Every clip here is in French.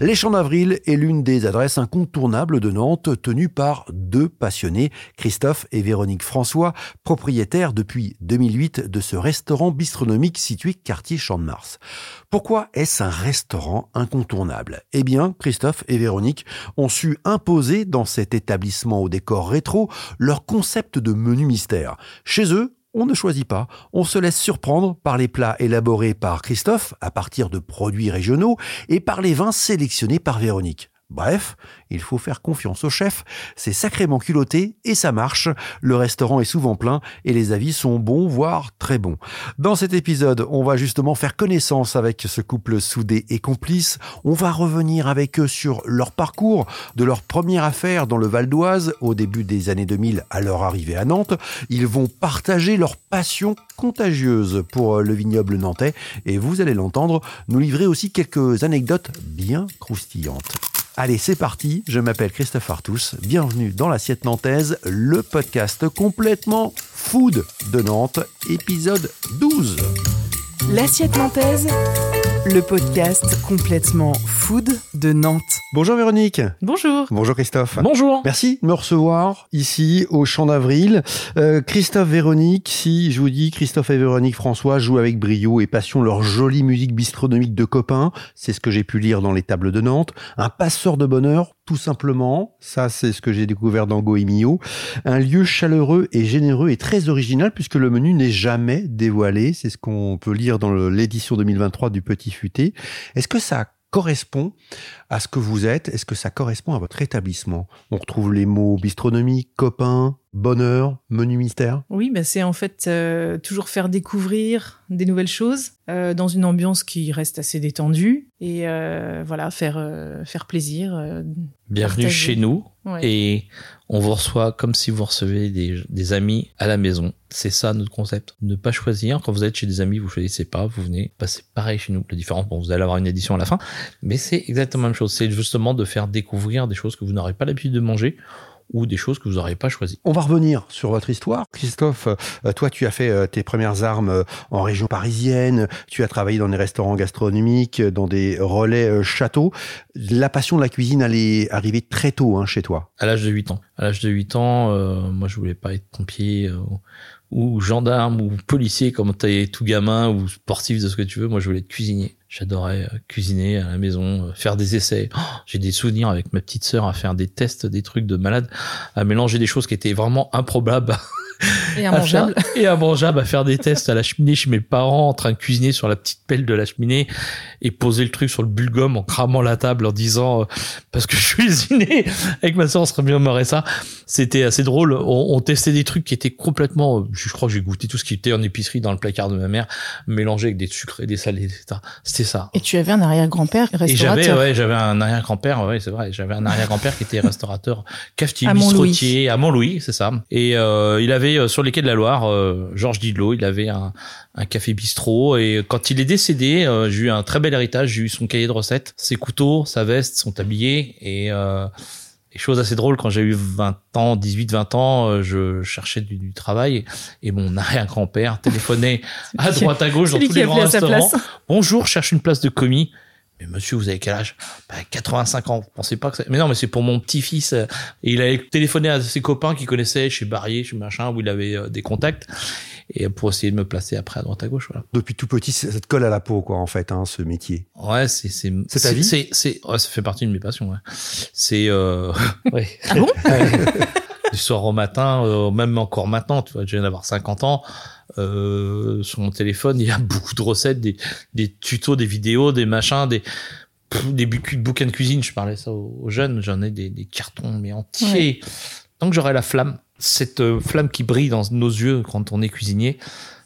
Les Champs d'Avril est l'une des adresses incontournables de Nantes, tenue par deux passionnés, Christophe et Véronique François, propriétaires depuis 2008 de ce restaurant bistronomique situé quartier Champ de Mars. Pourquoi est-ce un restaurant incontournable? Eh bien, Christophe et Véronique ont su imposer dans cet établissement au décor rétro leur concept de menu mystère. Chez eux, on ne choisit pas, on se laisse surprendre par les plats élaborés par Christophe à partir de produits régionaux et par les vins sélectionnés par Véronique. Bref, il faut faire confiance au chef, c'est sacrément culotté et ça marche. Le restaurant est souvent plein et les avis sont bons, voire très bons. Dans cet épisode, on va justement faire connaissance avec ce couple soudé et complice. On va revenir avec eux sur leur parcours, de leur première affaire dans le Val d'Oise au début des années 2000 à leur arrivée à Nantes. Ils vont partager leur passion contagieuse pour le vignoble nantais et vous allez l'entendre, nous livrer aussi quelques anecdotes bien croustillantes. Allez, c'est parti. Je m'appelle Christophe Artus. Bienvenue dans l'Assiette Nantaise, le podcast complètement food de Nantes, épisode 12. L'assiette nantaise, le podcast complètement food de Nantes. Bonjour Véronique. Bonjour. Bonjour Christophe. Bonjour. Merci de me recevoir ici au Champ d'Avril. Euh, Christophe, Véronique, si je vous dis Christophe et Véronique François jouent avec brio et passion leur jolie musique bistronomique de copains, c'est ce que j'ai pu lire dans les tables de Nantes. Un passeur de bonheur, tout simplement. Ça, c'est ce que j'ai découvert dans Goemio. Un lieu chaleureux et généreux et très original puisque le menu n'est jamais dévoilé. C'est ce qu'on peut lire dans l'édition 2023 du Petit Futé. Est-ce que ça correspond à ce que vous êtes. Est-ce que ça correspond à votre établissement? On retrouve les mots bistronomie, copain, bonheur, menu mystère. Oui, bah c'est en fait euh, toujours faire découvrir des nouvelles choses euh, dans une ambiance qui reste assez détendue et euh, voilà faire euh, faire plaisir. euh, Bienvenue chez nous. ouais. Et on vous reçoit comme si vous recevez des, des amis à la maison. C'est ça notre concept. Ne pas choisir. Quand vous êtes chez des amis, vous choisissez pas. Vous venez. Bah, c'est pareil chez nous. La différence, bon, vous allez avoir une édition à la fin. Mais c'est exactement la même chose. C'est justement de faire découvrir des choses que vous n'aurez pas l'habitude de manger ou des choses que vous n'aurez pas choisies. On va revenir sur votre histoire. Christophe, euh, toi, tu as fait euh, tes premières armes euh, en région parisienne. Tu as travaillé dans des restaurants gastronomiques, dans des relais châteaux. La passion de la cuisine, elle est arrivée très tôt hein, chez toi. À l'âge de 8 ans. À l'âge de 8 ans, euh, moi, je voulais pas être pompier euh, ou gendarme ou policier comme t'es tout gamin ou sportif de ce que tu veux. Moi, je voulais être cuisinier. J'adorais euh, cuisiner à la maison, euh, faire des essais. Oh, J'ai des souvenirs avec ma petite sœur à faire des tests, des trucs de malade, à mélanger des choses qui étaient vraiment improbables et à faire- et à faire des tests à la cheminée chez mes parents, en train de cuisiner sur la petite pelle de la cheminée et poser le truc sur le bulgum en cramant la table en disant euh, parce que je cuisinais avec ma soeur, on serait bien marré ça. C'était assez drôle. On, on testait des trucs qui étaient complètement. euh, Je crois que j'ai goûté tout ce qui était en épicerie dans le placard de ma mère, mélangé avec des sucrés, des salés, etc. C'était ça. Et tu avais un arrière-grand-père Et restaurateur. j'avais, ouais, j'avais un arrière-grand-père, ouais, c'est vrai, j'avais un arrière-grand-père qui était restaurateur, cafetier, À Montlouis. bistrotier, à Montlouis, c'est ça. Et euh, il avait euh, sur les quais de la Loire, euh, Georges Didlot, il avait un, un café bistrot. Et quand il est décédé, euh, j'ai eu un très bel héritage. J'ai eu son cahier de recettes, ses couteaux, sa veste, son tablier. Et, et chose assez drôle, quand j'ai eu 20 ans, 18, 20 ans, je cherchais du, du travail et mon arrière-grand-père téléphonait à droite à gauche dans tous les grands restaurants. Bonjour, cherche une place de commis. Mais monsieur, vous avez quel âge? Bah, 85 ans. Vous pensez pas que c'est... Mais non, mais c'est pour mon petit-fils. Et il avait téléphoné à ses copains qui connaissaient chez Barrier, chez machin, où il avait euh, des contacts. Et pour essayer de me placer après à droite à gauche, voilà. Depuis tout petit, ça te colle à la peau, quoi, en fait, hein, ce métier. Ouais, c'est... C'est, C'est ta vie? c'est, c'est, ouais, ça fait partie de mes passions, ouais. C'est... Euh... ouais. Ah bon du soir au matin, euh, même encore maintenant, tu vois, je viens d'avoir 50 ans, euh, sur mon téléphone, il y a beaucoup de recettes, des, des tutos, des vidéos, des machins, des, pff, des bouquins de cuisine, je parlais ça aux, aux jeunes, j'en ai des, des cartons, mais entiers. Tant que j'aurai la flamme, cette euh, flamme qui brille dans nos yeux quand on est cuisinier,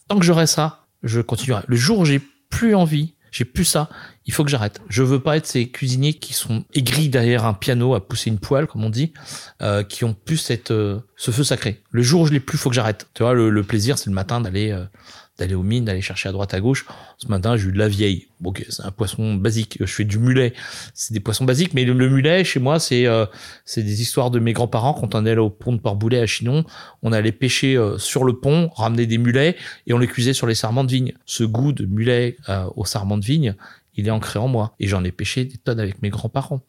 tant que j'aurai ça, je continuerai. Le jour où j'ai plus envie, j'ai plus ça, il faut que j'arrête. Je veux pas être ces cuisiniers qui sont aigris derrière un piano à pousser une poêle, comme on dit, euh, qui ont plus cette, euh, ce feu sacré. Le jour où je l'ai plus, faut que j'arrête. Tu vois, le, le plaisir, c'est le matin d'aller euh, d'aller aux mines, d'aller chercher à droite à gauche. Ce matin, j'ai eu de la vieille. Bon, c'est un poisson basique. Je fais du mulet. C'est des poissons basiques, mais le, le mulet, chez moi, c'est euh, c'est des histoires de mes grands-parents. Quand on allait au pont de Port-Boulet à Chinon, on allait pêcher euh, sur le pont, ramener des mulets et on les cuisait sur les sarments de vigne. Ce goût de mulet euh, au sarment de vigne, il est ancré en moi. Et j'en ai pêché des tonnes avec mes grands-parents.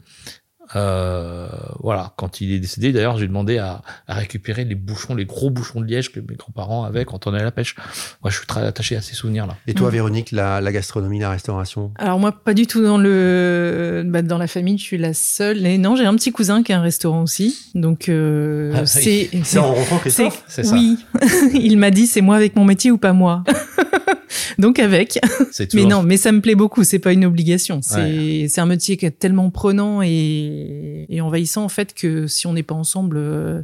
Euh, voilà, quand il est décédé, d'ailleurs, j'ai demandé à, à, récupérer les bouchons, les gros bouchons de liège que mes grands-parents avaient quand on allait à la pêche. Moi, je suis très attaché à ces souvenirs-là. Et toi. Véronique, la, la, gastronomie, la restauration? Alors moi, pas du tout dans le, bah, dans la famille, je suis la seule. Et non, j'ai un petit cousin qui a un restaurant aussi, donc euh, ah, c'est. C'est en Christophe? C'est ça. Oui, il m'a dit, c'est moi avec mon métier ou pas moi? donc avec. Mais non, mais ça me plaît beaucoup. C'est pas une obligation. C'est ouais. c'est un métier qui est tellement prenant et, et envahissant en fait que si on n'est pas ensemble, euh,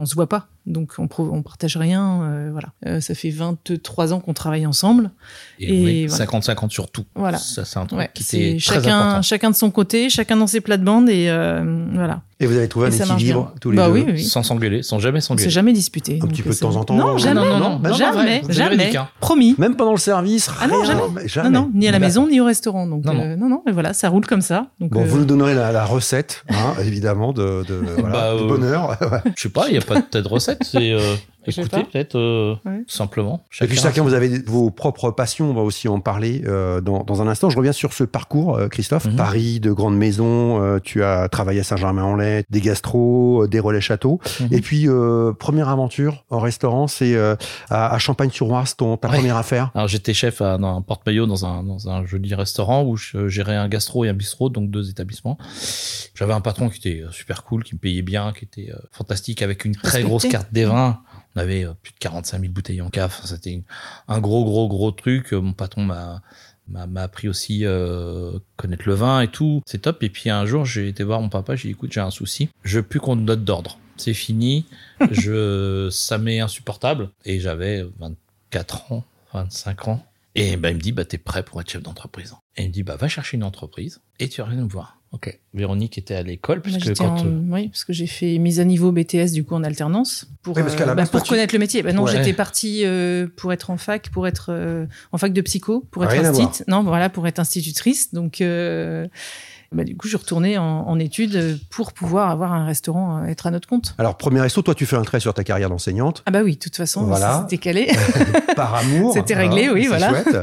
on se voit pas. Donc on, on partage rien. Euh, voilà. Euh, ça fait 23 ans qu'on travaille ensemble. Et, 50-50 sur tout. Voilà. Ça c'est un truc ouais, qui chacun, très important. chacun de son côté, chacun dans ses plates-bandes et euh, voilà. Et vous avez trouvé Et un équilibre tous les Bah deux oui, oui. Sans s'engueuler, sans jamais s'engueuler. s'est jamais disputé. Un petit peu de c'est temps en temps Non, euh, jamais. non, non, non, non, jamais, c'est jamais. hein. Promis. Même pendant le service Ah non, jamais. mais jamais. Non, non, ni à la Bah. maison ni au restaurant. Donc Non, non. euh, non, non, et voilà, ça roule comme ça. Donc, Bon, euh, vous nous donnerez la, la recette, hein, évidemment, de, de, voilà, Bah, de euh, bonheur. Je sais pas, il y a pas de peut-être recette, c'est pas. peut-être euh, Ouais. simplement. Et puis chacun, vous avez vos propres passions, on va aussi en parler euh, dans, dans un instant. Je reviens sur ce parcours, euh, Christophe. Mhm. Paris, de grandes maisons, euh, tu as travaillé à Saint-Germain-en-Laye, des gastros, euh, des relais châteaux. Mhm. Et puis, euh, première aventure en restaurant, c'est euh, à, à Champagne-sur-Oise, ton ta Ouais. première affaire. Alors j'étais chef à, dans un porte-maillot dans un, dans un joli restaurant où je gérais un gastro et un bistrot, donc deux établissements. J'avais un patron qui était super cool, qui me payait bien, qui était euh, fantastique, avec une très Respecté. grosse carte des vins. On avait euh, plus de 45 000 bouteilles en cave. Enfin, C'était un gros, gros, gros truc. Mon patron m'a m'a appris aussi euh, connaître le vin et tout. C'est top. Et puis un jour, j'ai été voir mon papa. J'ai dit, écoute, j'ai un souci. Je veux plus qu'on te note d'ordre. C'est fini. je, ça m'est insupportable. Et j'avais 24 ans, 25 ans. Et ben, il me dit, bah, t'es prêt pour être chef d'entreprise. Et il me dit, bah, va chercher une entreprise et tu reviens nous voir. Ok. Véronique était à l'école, puisque quand, en- euh, oui, parce que j'ai fait mise à niveau BTS du coup en alternance pour Oui, parce qu'à la bah, pour tu- connaître le métier. Bah non, Ouais. j'étais partie euh, pour être en fac, pour être euh, en fac de psycho, pour être à voir. instit. Non, voilà, pour être institutrice. Donc euh, bah, du coup, je retournais en, en études pour pouvoir avoir un restaurant, euh, être à notre compte. Alors, premier resto, toi, tu fais un trait sur ta carrière d'enseignante. Ah bah oui, de toute façon, Voilà. c'était calé. par amour. C'était réglé, oui, c'est voilà. chouette.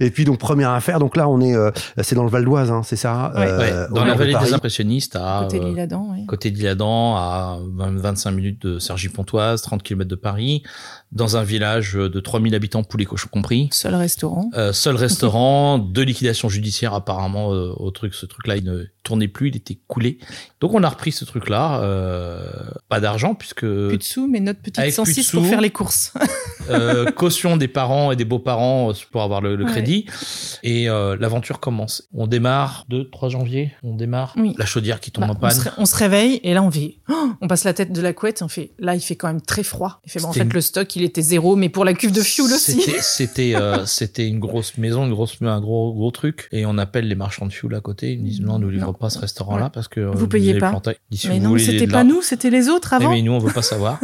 Et puis donc première affaire, donc là on est, euh, c'est dans le Val d'Oise, hein, c'est ça. Ouais. euh, ouais, au dans la de vallée des impressionnistes, à Côté de euh, l'Isle-Adam, oui. à 20 25 minutes de Cergy-Pontoise, 30 km de Paris, dans un village de 3000 habitants, poulet cochons compris. Seul restaurant. Euh, seul restaurant, deux liquidations judiciaires apparemment euh, au truc. Ce truc-là, il ne tournait plus, il était coulé. Donc on a repris ce truc-là. euh, pas d'argent puisque Plus de sous, mais notre petite avec plus de 106 pour faire les courses. euh, caution des parents et des beaux-parents euh, pour avoir le, le Ouais. crédit. Et euh, l'aventure commence. On démarre 2-3 janvier. On démarre. Oui. La chaudière qui tombe Bah, en on, panne. se, on se réveille et là on vit. Oh, on passe la tête de la couette. On fait. Là, il fait quand même très froid. Il fait. Bon, en fait, une- le stock, il était zéro, mais pour la cuve de fuel aussi. C'était une grosse maison, une grosse un gros gros truc et on appelle les marchands de fuel à côté, ils nous disent non, on ne livre Non. pas ce restaurant là Ouais. parce que euh, Vous payez pas. si Mais vous non, c'était pas là- nous, c'était les autres Eh, avant. mais nous on veut pas savoir.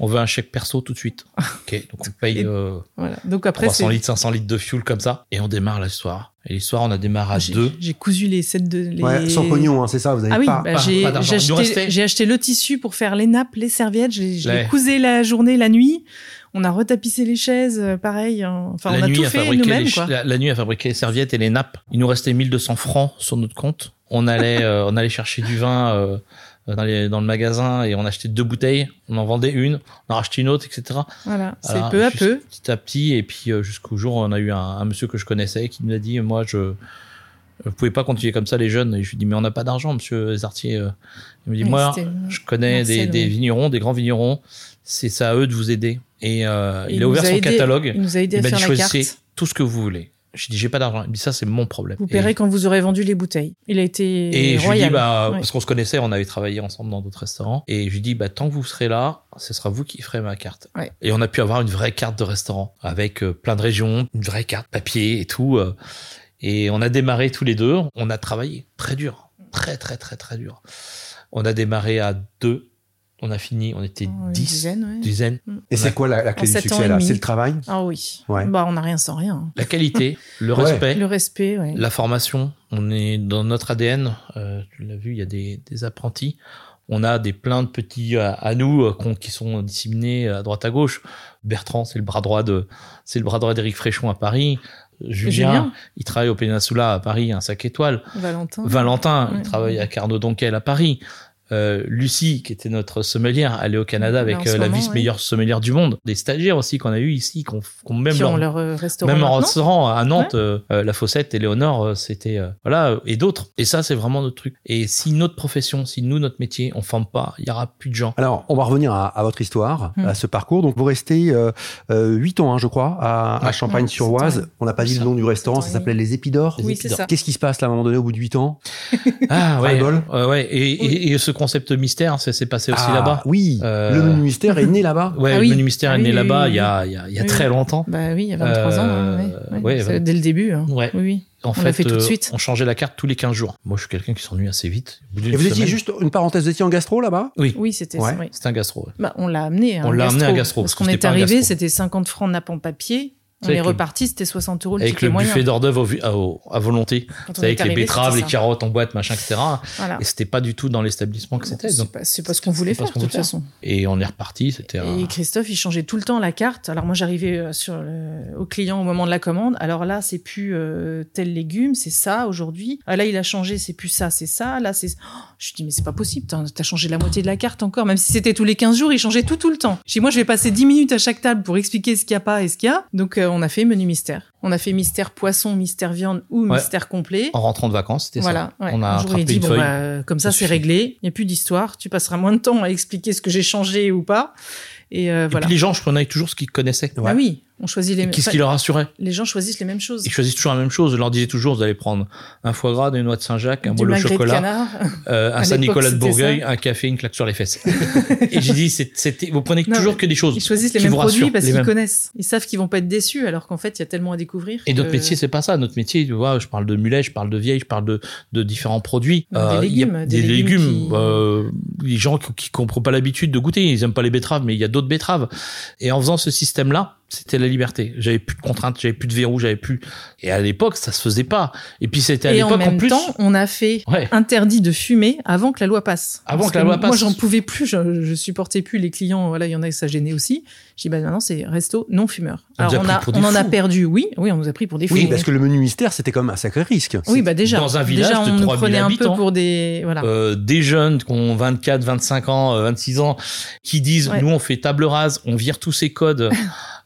On veut un chèque perso tout de suite. Ok, donc on paye Et euh, Voilà. Donc après, 300 c'est. litres, 500 litres de fuel comme ça et on démarre l'histoire. Et l'histoire on a démarré à J'ai- deux. J'ai cousu les sets de. Les... Ouais, sans pognon, hein, c'est ça. Vous avez Ah oui, pas. bah, pas- j'ai pas j'ai acheté, j'ai acheté le tissu pour faire les nappes, les serviettes. Les Ouais. cousais la journée, la nuit. On a retapissé les chaises, euh, pareil. Enfin, on a nuit tout à fait nous-mêmes, quoi. la, la nuit à fabriquer les serviettes et les nappes. Il nous restait 1200 francs sur notre compte. On allait euh, on allait chercher du vin euh, dans, les, dans le magasin et on achetait deux bouteilles. On en vendait une, on en rachetait une autre, etc. Voilà, c'est peu à peu. Petit à petit. Et puis euh, jusqu'au jour où on a eu un, un monsieur que je connaissais qui nous a dit, moi, je vous pouvez pas continuer comme ça les jeunes. Et je lui dis, mais on n'a pas d'argent, monsieur Zartier. Il me dit, moi, je connais des, vignerons, des grands vignerons. C'est ça à eux de vous aider. Et euh, Et il, a ouvert a son aidé- catalogue. Il nous a aidé à faire la carte. tout ce que vous voulez. Je dis, j'ai pas d'argent. Il me dit, ça, c'est mon problème. Vous Et- paierez quand vous aurez vendu les bouteilles. Il a été et je lui royal. dis, bah, Ouais. parce qu'on se connaissait, on avait travaillé ensemble dans d'autres restaurants. Et je lui dis, bah, tant que vous serez là, ce sera vous qui ferez ma carte. Ouais. Et on a pu avoir une vraie carte de restaurant avec euh, plein de régions, une vraie carte papier et tout. euh. et on a démarré tous les deux. On a travaillé très dur, très, très, très, très dur. On a démarré à deux. On a fini, on était Oh, dizaine, ouais. dizaines. Et c'est quoi la, la clé En du succès là. C'est le travail. Ah oui. Ouais. Bah, on n'a rien sans rien. La qualité, le respect. Le respect, ouais. La formation, on est dans notre ADN. Euh, tu l'as vu, il y a des, des apprentis. On a des plein de petits à, à nous euh, qu'on- qui sont disséminés à droite à gauche. Bertrand, c'est le bras droit de, c'est le bras droit d'Éric Fréchon à Paris. Julien, il travaille au Peninsula à Paris, un 5 étoiles. Valentin. Valentin, il travaille à Carnot Donquel à Paris. Euh, Lucie, qui était notre sommelière, elle est au Canada avec euh, la vice-meilleure sommelière du monde. Des stagiaires aussi qu'on a eu ici, qu'on même qui ont leur euh, restaurant même en restaurant à Nantes, la Fossette, Éléonore, c'était voilà et d'autres. Et ça, c'est vraiment notre truc. Et si notre profession, si nous notre métier, on forme pas, il y aura plus de gens. Alors, on va revenir à, à votre histoire, hmm. à ce parcours. Donc, vous restez huit ans, hein, je crois, à, à Champagne-sur-Oise. On n'a pas dit le nom du restaurant, ça s'appelait les Épidores. Oui, c'est ça. Qu'est-ce qui se passe là à un moment donné au bout de huit ans? Ah ouais, ouais, et, et, et ce concept mystère, ça s'est passé aussi ah, là-bas. Oui, euh, le menu mystère est né là-bas. Ouais, ah le menu mystère est né là-bas il y a, il y a, il y a très longtemps. Bah oui, il y a 23 ans. Euh, ouais, dès le début. Hein. Ouais. Oui. En on fait, fait tout de euh, suite. on changeait la carte tous les 15 jours. Moi, je suis quelqu'un qui s'ennuie assez vite. Et vous étiez juste une parenthèse, vous étiez en gastro là-bas? Oui. Oui, c'était ça. C'était un gastro. Bah, on l'a amené. On l'a amené à gastro. Parce qu'on est arrivé, c'était 50 francs nappe en papier. On est reparti, c'était 60 euros le Avec le buffet d'hors d'œuvre à, volonté. Avec les betteraves, les carottes en boîte, machin, etc. Et c'était pas du tout ce l'établissement que c'était. C'est pas, ce qu'on voulait faire, de toute façon. Et on est reparti, c'était. Et Christophe, il changeait tout le temps la carte. Alors moi, j'arrivais euh, sur au client au moment de la commande. Alors là, c'est plus euh, tel légume, c'est ça aujourd'hui. Ah, là, il a changé, c'est plus ça, c'est ça. Là, c'est. Oh, je lui dis, mais c'est pas possible, t'as changé la moitié de la carte encore. Même si c'était tous les 15 jours, il changeait tout, tout le temps. Chez moi, je vais passer 10 minutes à chaque table pour expliquer ce qu'il y a pas et ce qu'il y a. Donc, euh, on a fait menu mystère. On a fait mystère poisson, mystère viande ou mystère complet. En rentrant de vacances, c'était ça. On a un jour, dit, bon, bah, comme ça, c'est réglé. Il n'y a plus d'histoire. Tu passeras moins de temps à expliquer ce que j'ai changé ou pas. Et, euh, voilà. puis les gens, je prenais toujours ce qu'ils connaissaient. Ah oui, on choisit les mêmes. Qu'est-ce qui leur assurait Les gens choisissent les mêmes choses. Ils choisissent toujours la même chose. Je leur disais toujours, vous allez prendre un foie gras, des noix de Saint-Jacques, un bol au chocolat, euh, un Saint-Nicolas de Bourgueil, un café, une claque sur les fesses. et j'ai dit, c'était, vous prenez toujours que des choses. Ils choisissent les mêmes produits parce qu'ils connaissent. Ils savent qu'ils vont pas être déçus, alors qu'en fait, il y a tellement à découvrir. Et notre métier, c'est pas ça. Notre métier, tu vois, je parle de mulet, je parle de vieille, je parle de, de différents produits. des euh, légumes. des, légumes. Euh, les gens qui, qui comprennent pas l'habitude de goûter, ils aiment pas les betteraves, mais il y a d'autres betteraves. Et en faisant ce système-là, c'était la liberté. J'avais plus de contraintes, j'avais plus de verrous, j'avais plus. Et à l'époque, ça se faisait pas. Et puis c'était à l'époque en, même temps, on a fait interdit de fumer avant que la loi passe. Avant que la loi passe. Moi, j'en pouvais plus, je, je, supportais plus les clients. Voilà, il y en a qui ça gênait aussi. J'ai dit bah maintenant c'est resto non fumeur. Alors on, a, on en a perdu, oui, oui, on nous a pris pour des fous. Oui, parce que le menu mystère c'était comme un sacré risque. Oui, bah déjà. Dans un village déjà, de on nous prenait un peu pour des voilà. Euh, des jeunes qui ont 24, 25 ans, 26 euh, ans, qui disent nous on fait table rase, on vire tous ces codes.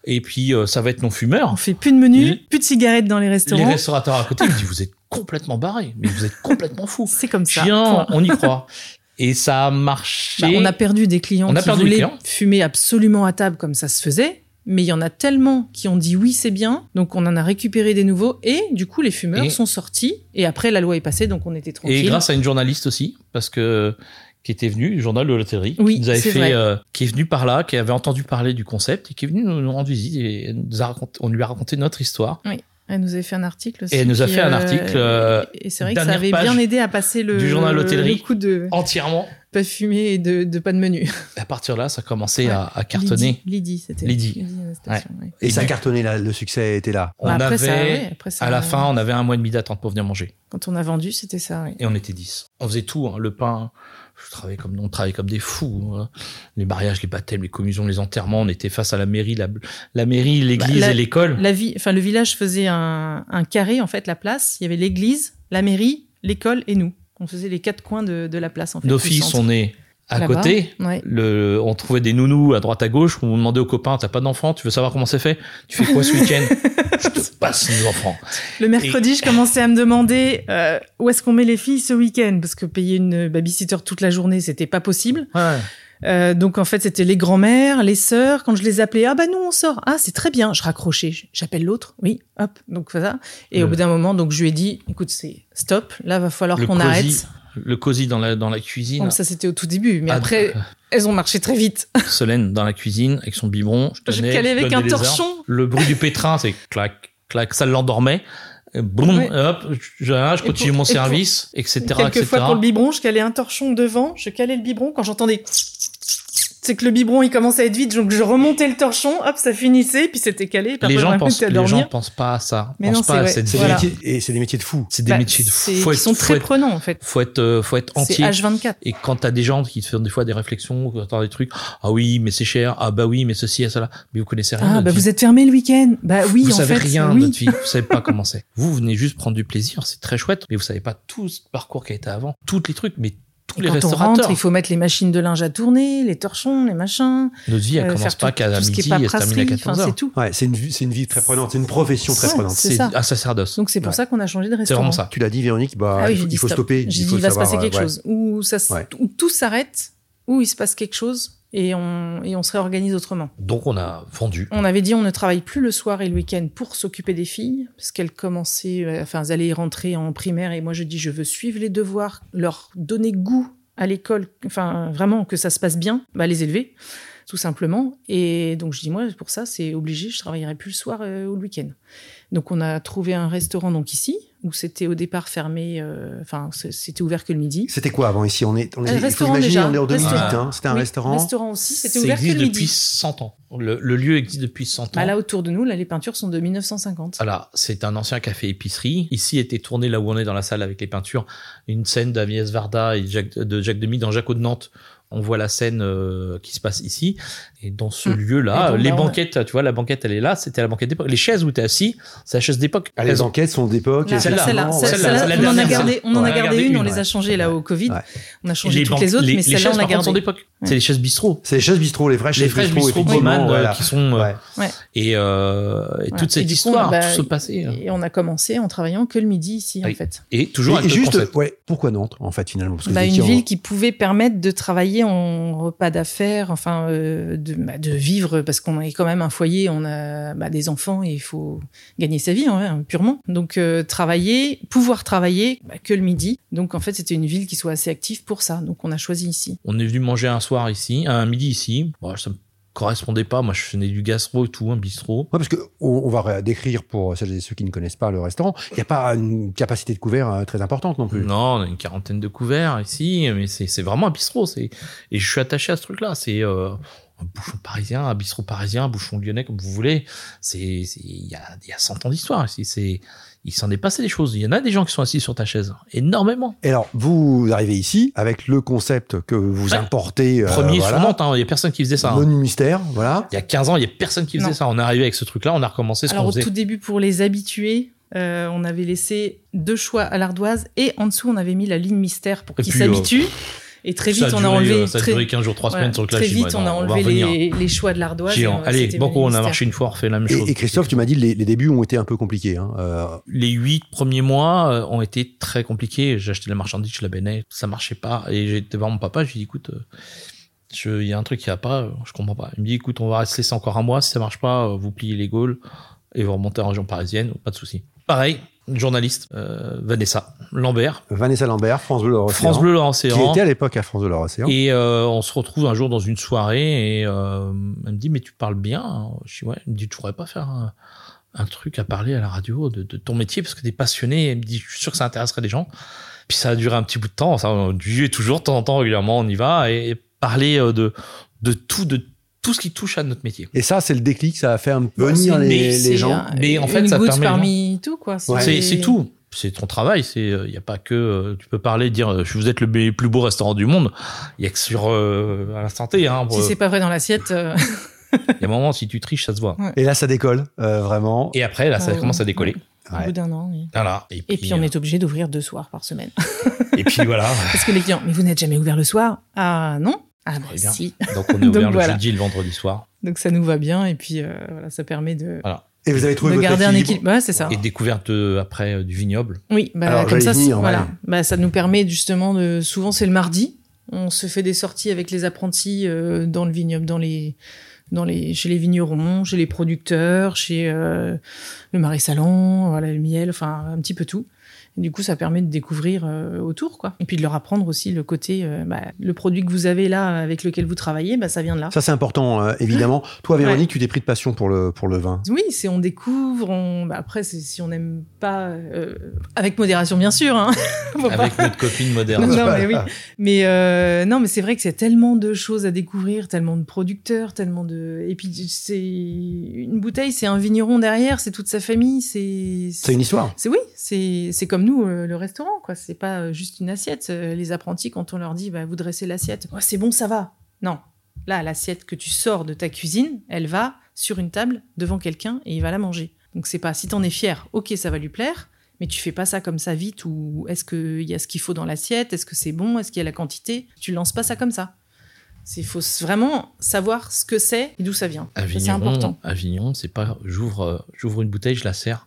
Et puis, euh, ça va être non-fumeur. On fait plus de menus, plus de cigarettes dans les restaurants. Les restaurateurs à côté me disent, vous êtes complètement barré, mais vous êtes complètement fou. C'est comme ça. Tiens, on y croit. Et ça a marché. Bah, on a perdu des clients on a qui perdu voulaient fumer absolument à table comme ça se faisait. Mais il y en a tellement qui ont dit oui, c'est bien. Donc on en a récupéré des nouveaux. Et du coup, les fumeurs sont sortis. Et après, la loi est passée, donc on était tranquille. Et grâce à une journaliste aussi, parce que qui était venu, le journal de loterie, oui, qui nous avait fait, euh, qui est venu par là, qui avait entendu parler du concept et qui est venu nous, rendre visite et nous a raconté, on lui a raconté notre histoire. Oui. Elle nous avait fait un article aussi. Et elle nous a fait un article. Euh, et c'est vrai que ça avait bien aidé à passer le, du journal le coup de entièrement pas fumer et de, de pas de menu. À partir de là, ça a commencé à, à, cartonner. Lydie, c'était. Lydie. Et, ça a cartonné là, le succès était là. On bah, avait, après ça, à la fin, on avait un mois et demi d'attente pour venir manger. Quand on a vendu, c'était ça. Et on était 10. On faisait tout, hein, le pain, travaillais comme on travaillait comme des fous. Hein. Les mariages, les baptêmes, les communions, les enterrements, on était face à la mairie, la, la mairie, l'église bah, et l'école. La vie, enfin le village faisait un, un, carré en fait, la place. Il y avait l'église, la mairie, l'école et nous. On faisait les quatre coins de, de la place en fait. Nos fils sont nés à côté, le, on trouvait des nounous à droite à gauche. On demandait aux copains, t'as pas d'enfants, tu veux savoir comment c'est fait Tu fais quoi ce week-end Je te passe nos enfants. Le mercredi, je commençais à me demander euh, où est-ce qu'on met les filles ce week-end parce que payer une babysitter toute la journée, c'était pas possible. Ouais. Euh, donc en fait, c'était les grands-mères, les sœurs. Quand je les appelais, ah bah nous on sort. Ah c'est très bien. Je raccrochais. J'appelle l'autre. Oui, hop. Donc ça. Et au bout d'un moment, donc je lui ai dit, écoute, c'est stop. Là, va falloir qu'on arrête le cosy dans la, dans la cuisine. ça, c'était au tout début, mais ah, après, elles ont marché très vite. Solène dans la cuisine avec son biberon. Je, je calais avec un torchon. Le bruit du pétrin, c'est clac, clac, ça l'endormait. Boum, hop, je, je continue mon service, etc. Quelquefois, pour le biberon, je calais un torchon devant, je calais le biberon quand j'entendais c'est que le biberon il commence à être vide, donc je remontais le torchon, hop, ça finissait, puis c'était calé. Les gens pensent, les gens pensent pas à ça. Mais non, c'est des et c'est des métiers de fous. C'est des bah, métiers de fous. Ils sont très prenants en fait. Faut être, euh, faut être entier. C'est H24. Et quand t'as des gens qui te font des fois des réflexions, quand des trucs, ah oui, mais c'est cher, ah bah oui, mais ceci et cela, mais vous connaissez rien. Ah bah vous êtes fermé le week-end. Bah oui, vous en savez fait, rien oui. notre vie. Vous savez pas comment c'est. Vous venez juste prendre du plaisir, c'est très chouette, mais vous savez pas tout ce parcours qui a été avant, tous les trucs, mais tous les quand restaurateurs. on rentre, il faut mettre les machines de linge à tourner, les torchons, les machins. Notre vie, elle euh, commence pas qu'à tout ce qui est midi et se termine à paperasserie, 14 enfin, heures. C'est tout. Ouais, c'est une, vie- c'est une vie très prenante, c'est une profession très Ouais, prenante. c'est C'est ça. un sacerdoce. Donc c'est pour Ouais. ça qu'on a changé de C'est restaurant. vraiment ça. Tu l'as dit, Véronique, bah, Ah oui, il faut, stopper. Il dit, faut il va se passer quelque ouais. chose. Ou tout s'arrête, ou il se passe quelque chose et on, et on se réorganise autrement. Donc on a vendu. On avait dit on ne travaille plus le soir et le week-end pour s'occuper des filles, parce qu'elles commençaient, euh, enfin elles allaient rentrer en primaire et moi je dis je veux suivre les devoirs, leur donner goût à l'école, enfin vraiment que ça se passe bien, bah, les élever tout simplement. Et donc je dis moi pour ça c'est obligé, je travaillerai plus le soir euh, ou le week-end. Donc on a trouvé un restaurant donc ici où c'était au départ fermé, euh, enfin c'était ouvert que le midi. C'était quoi avant ici? On est, on est, Un il faut restaurant imaginer, déjà. on est en 2008, hein. C'était un Oui, restaurant. Restaurant aussi, c'était ouvert que existe le depuis midi. 100 ans. Le, le lieu existe depuis 100 ans. Bah, là autour de nous, là les peintures sont de 1950. Voilà, c'est un ancien café épicerie. Ici était tourné là où on est dans la salle avec les peintures, une scène d'Agnès Varda et Jacques- de Jacques Demy dans Jaco de Nantes. On voit la scène euh, qui se passe ici. Et dans ce Mm. lieu-là, les a- banquettes, tu vois, la banquette, elle est là. C'était la banquette d'époque. Les chaises où t'es assis, c'est la chaise d'époque. Ah, les enquêtes sont d'époque. Celle-là, celle-là, ouais. celle-là, celle-là, c'est la on en a gardé, on en Ouais. a gardé gardé une, on les a ouais. changées là au Covid. Ouais. On a changé toutes les autres, mais celle-là on l'a par contre, sont d'époque. Ouais. C'est les chaises bistrot. C'est les chaises bistrot, les vraies Les chaises fraises bistrot, euh, qui sont euh, Ouais. et, toute cette histoire, bah, tout se passait. euh. Et on a commencé en travaillant que le midi ici en fait. Et toujours avec juste, ouais, pourquoi Nantes, en fait, finalement? Bah, une ville qui pouvait permettre de travailler en repas d'affaires, enfin euh, de, bah, de vivre parce qu'on est quand même un foyer, on a bah, des enfants et il faut gagner sa vie hein, purement. Donc euh, travailler, pouvoir travailler bah, que le midi. Donc en fait c'était une ville qui soit assez active pour ça. Donc on a choisi ici. On est venu manger un soir ici, un midi ici. Correspondait pas. Moi, je faisais du gastro et tout, un bistrot. Ouais, parce que on, on va décrire pour celles et ceux qui ne connaissent pas le restaurant. Il n'y a pas une capacité de couvert euh, très importante non plus. Non, on a une quarantaine de couverts ici, mais c'est vraiment un bistrot. Et je suis attaché à ce truc-là. C'est euh, un bouchon parisien, un bistrot parisien, un bouchon lyonnais, comme vous voulez. C'est il y a y a 100 ans d'histoire ici. C'est il s'en est passé des choses. Il y en a des gens qui sont assis sur ta chaise, énormément. Et alors, vous arrivez ici avec le concept que vous Ouais. importez. euh, Premier voilà, sur Nantes, hein, il y a personne qui faisait ça. hein. Menu mystère, voilà. Il y a 15 ans, il y a personne qui faisait Non. ça. On est arrivé avec ce truc-là, on a recommencé ce Alors qu'on au faisait. tout début pour les habitués. euh, on avait laissé deux choix à l'ardoise et en dessous on avait mis la ligne mystère pour qu'ils euh, s'habituent. Et très vite on a enlevé ça a très, duré 15 jours, 3 voilà, semaines sur le très clash. vite on a enlevé les, les choix de l'ardoise. Euh, Allez, le on a marché une fois, on refait la même chose. Et, et Christophe, tu m'as dit les, les débuts ont été un peu compliqués. Hein. Euh, les huit premiers mois euh, ont été très compliqués. J'ai acheté la marchandise, je la baignais, ça marchait pas. Et j'étais voir mon papa, je lui ai dit, écoute, je- il y a un truc qui va pas, je comprends pas. Il me dit, écoute, on va rester ça encore un mois. Si ça marche pas, vous pliez les Gaules et vous remontez en région parisienne, pas de souci. Pareil, journaliste, euh, Vanessa Lambert, Vanessa Lambert, France Bleu Océan. France Bleu Qui était à l'époque à France Bleu Océan. Et euh, on se retrouve un jour dans une soirée et euh, elle me dit mais tu parles bien. Je dis ouais. Elle me dit tu pourrais pas faire un, un truc à parler à la radio de, de ton métier parce que t'es passionné. Elle me dit je suis sûr que ça intéresserait les gens. Puis ça a duré un petit bout de temps. Ça on dit toujours de temps en temps régulièrement on y va et, et parler de de tout de tout ce qui touche à notre métier. Et ça, c'est le déclic, ça a fait un peu Bah, venir les, mais les c'est gens. un- Mais en fait, une ça goutte permet parmi tout quoi. C'est tout. C'est ton travail. C'est il y a pas que euh, tu peux parler dire euh, vous êtes le plus beau restaurant du monde. Il y a que sur euh, à l'instant T. Hein, Si c'est pas vrai dans l'assiette, euh, Il y a un moment si tu triches ça se voit. Et là, ça décolle, euh, vraiment. Et après là ça Ouais. commence à décoller. au Ouais. bout d'un an. oui. Voilà. Et puis on est obligé d'ouvrir deux soirs par semaine. Et puis voilà. Parce que les clients, mais vous n'êtes jamais ouvert le soir? Ah non Ah bah bien. si. Donc on est ouvert Donc le voilà. jeudi et le vendredi soir. Donc ça nous va bien et puis euh, voilà, ça permet de, Et vous avez trouvé de votre garder un équilibre. Ouais, c'est ça. Et découverte euh, après euh, du vignoble. Oui, bah, Alors, comme ça, venir, voilà. ouais. Bah, ça nous permet justement de. Souvent, c'est le mardi. On se fait des sorties avec les apprentis euh, dans le vignoble, dans les, dans les, chez les vignerons, chez les producteurs, chez euh, le marais salon, voilà, le miel, enfin un petit peu tout. Du coup, ça permet de découvrir euh, autour, quoi. Et puis de leur apprendre aussi le côté, euh, bah, le produit que vous avez là, avec lequel vous travaillez, bah, ça vient de là. Ça, c'est important, euh, évidemment. Toi, Véronique, tu t'es pris de passion pour le, pour le vin. Oui, c'est on découvre. On... Bah, après, si on n'aime pas, avec modération, bien sûr. Hein. avec notre copine modération. non, mais oui. Mais non, mais c'est vrai que c'est tellement de choses à découvrir, tellement de producteurs, tellement de. Et puis, c'est une bouteille, c'est un vigneron derrière, c'est toute sa famille, c'est. C'est une histoire. C'est oui, c'est comme nous, euh, le restaurant, quoi. C'est pas euh, juste une assiette. Euh, les apprentis, quand on leur dit, bah, vous dressez l'assiette, c'est bon, ça va. Non. Là, l'assiette que tu sors de ta cuisine, elle va sur une table devant quelqu'un et il va la manger. Donc c'est pas si t'en es fier, ok, ça va lui plaire, mais tu fais pas ça comme ça vite ou est-ce qu'il y a ce qu'il faut dans l'assiette, est-ce que c'est bon, est-ce qu'il y a la quantité? Tu lances pas ça comme ça. Il faut vraiment savoir ce que c'est et d'où ça vient. C'est important. Avignon, c'est pas j'ouvre j'ouvre une bouteille, je la sers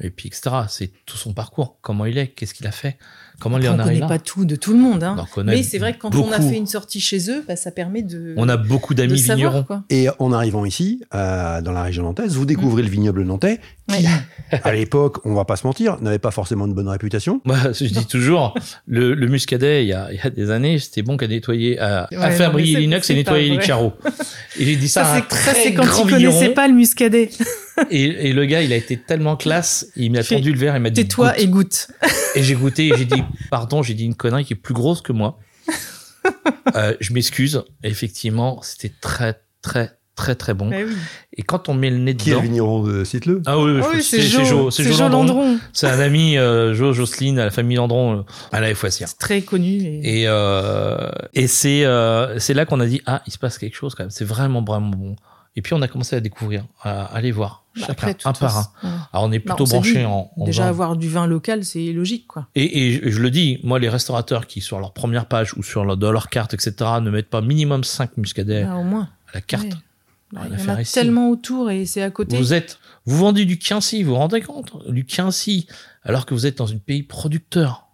et puis etc. C'est tout son parcours, comment il est, qu'est-ce qu'il a fait, comment il là. On connaît pas tout de tout le monde, hein. mais c'est vrai que quand on a fait une sortie chez eux, bah, ça permet de. On a beaucoup d'amis vignerons. Et en arrivant ici, euh, dans la région nantaise, vous découvrez mm. le vignoble nantais, qui, à l'époque, on va pas se mentir, n'avait pas forcément une bonne réputation. Moi, je dis toujours, le, muscadet, il y, a, il y a des années, c'était bon qu'à nettoyer, à, faire briller l'inox et nettoyer les carreaux. Et j'ai dit ça, ça c'est quand tu connaissais pas le muscadet. et, et, le gars, il a été tellement classe, il m'a tendu le verre, il m'a dit. Tais-toi et goûte. Et j'ai goûté et j'ai dit, pardon, j'ai dit une connerie qui est plus grosse que moi. Euh, je m'excuse. Effectivement, c'était très, très, très, très bon. Eh et quand on met le nez dedans. Qui est le vigneron de Cite-le? Ah oui, oui c'est Jo. C'est Jo Landron. C'est un ami, euh, Jo Jocelyne, à la famille Landron, euh, à la FOSIR. C'est très connu. Et, et, euh, et c'est euh, c'est là qu'on a dit, ah, il se passe quelque chose quand même. C'est vraiment, vraiment bon. Et puis on a commencé à découvrir, à aller voir bah, chacun un par un. Alors on est plutôt branché en, déjà avoir du vin local, c'est logique quoi. Et, et, je le dis, moi les restaurateurs qui sur leur première page ou sur leur, dans leur carte etc ne mettent pas minimum 5 muscadets bah, au moins. à la carte. Bah, il y en a tellement autour et c'est à côté. Vous êtes, vous vendez du Quincy, vous vous rendez compte? Du Quincy, alors que vous êtes dans un pays producteur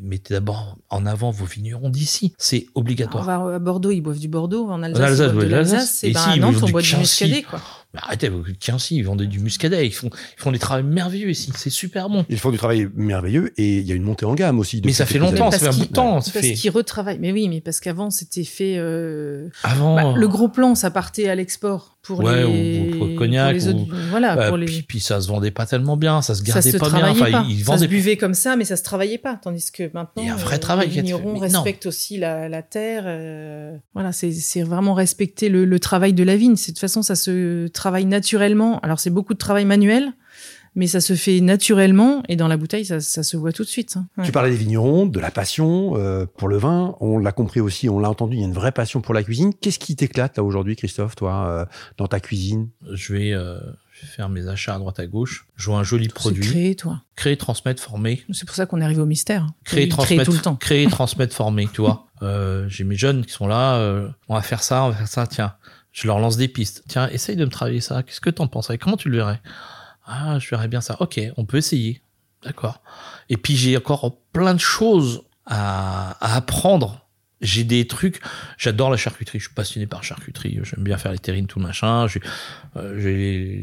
mettez d'abord en avant vos vignerons d'ici. C'est obligatoire. On va à Bordeaux, ils boivent du Bordeaux. En Alsace, ils boivent de l'Alsace. Et ben, à Nantes, on boit du muscadet, quoi. Mais arrêtez, vous Quincy, ils vendent du muscadet. Ils font, ils font des travaux merveilleux ici. C'est super bon. Ils font du travail merveilleux et il y a une montée en gamme aussi. Mais ça fait longtemps, ça fait un bout de temps. Parce qu'ils retravaillent. Mais oui, mais parce qu'avant, c'était fait. Euh... Avant. Bah, le gros plan, ça partait à l'export pour ouais, les. Ou pour le cognac. Pour les autres... Voilà. Bah, pour les... puis, puis, ça se vendait pas tellement bien. Ça se gardait pas bien. Enfin, Ils, vendaient... Ça se buvait comme ça, mais ça se travaillait pas. Tandis que maintenant. Il y a un vrai travail. Les vignerons respectent aussi la, la terre. Euh... Voilà, c'est vraiment respecter le, le travail de la vigne. De toute façon, ça se travaille naturellement alors c'est beaucoup de travail manuel, mais ça se fait naturellement et dans la bouteille, ça, se voit tout de suite. Hein. Tu parlais des vignerons, de la passion euh, pour le vin. On l'a compris aussi, on l'a entendu, il y a une vraie passion pour la cuisine. Qu'est-ce qui t'éclate là aujourd'hui, Christophe, toi, euh, dans ta cuisine? Je vais euh, faire mes achats à droite à gauche. Je vois un joli produit. Créer, toi. Créer, transmettre, former. C'est pour ça qu'on est arrivé au mystère. Créer, transmettre, tout le temps. Créer, transmettre, former, tu vois. J'ai mes jeunes qui sont là. on va faire ça, on va faire ça. Tiens, je leur lance des pistes. Tiens, essaye de me travailler ça. Qu'est-ce que t'en penserais Comment tu le verrais? Ah, je verrais bien ça. Ok, on peut essayer. D'accord. Et puis j'ai encore plein de choses à, à apprendre j'ai des trucs. J'adore la charcuterie. Je suis passionné par charcuterie. J'aime bien faire les terrines, tout le machin. J'ai euh,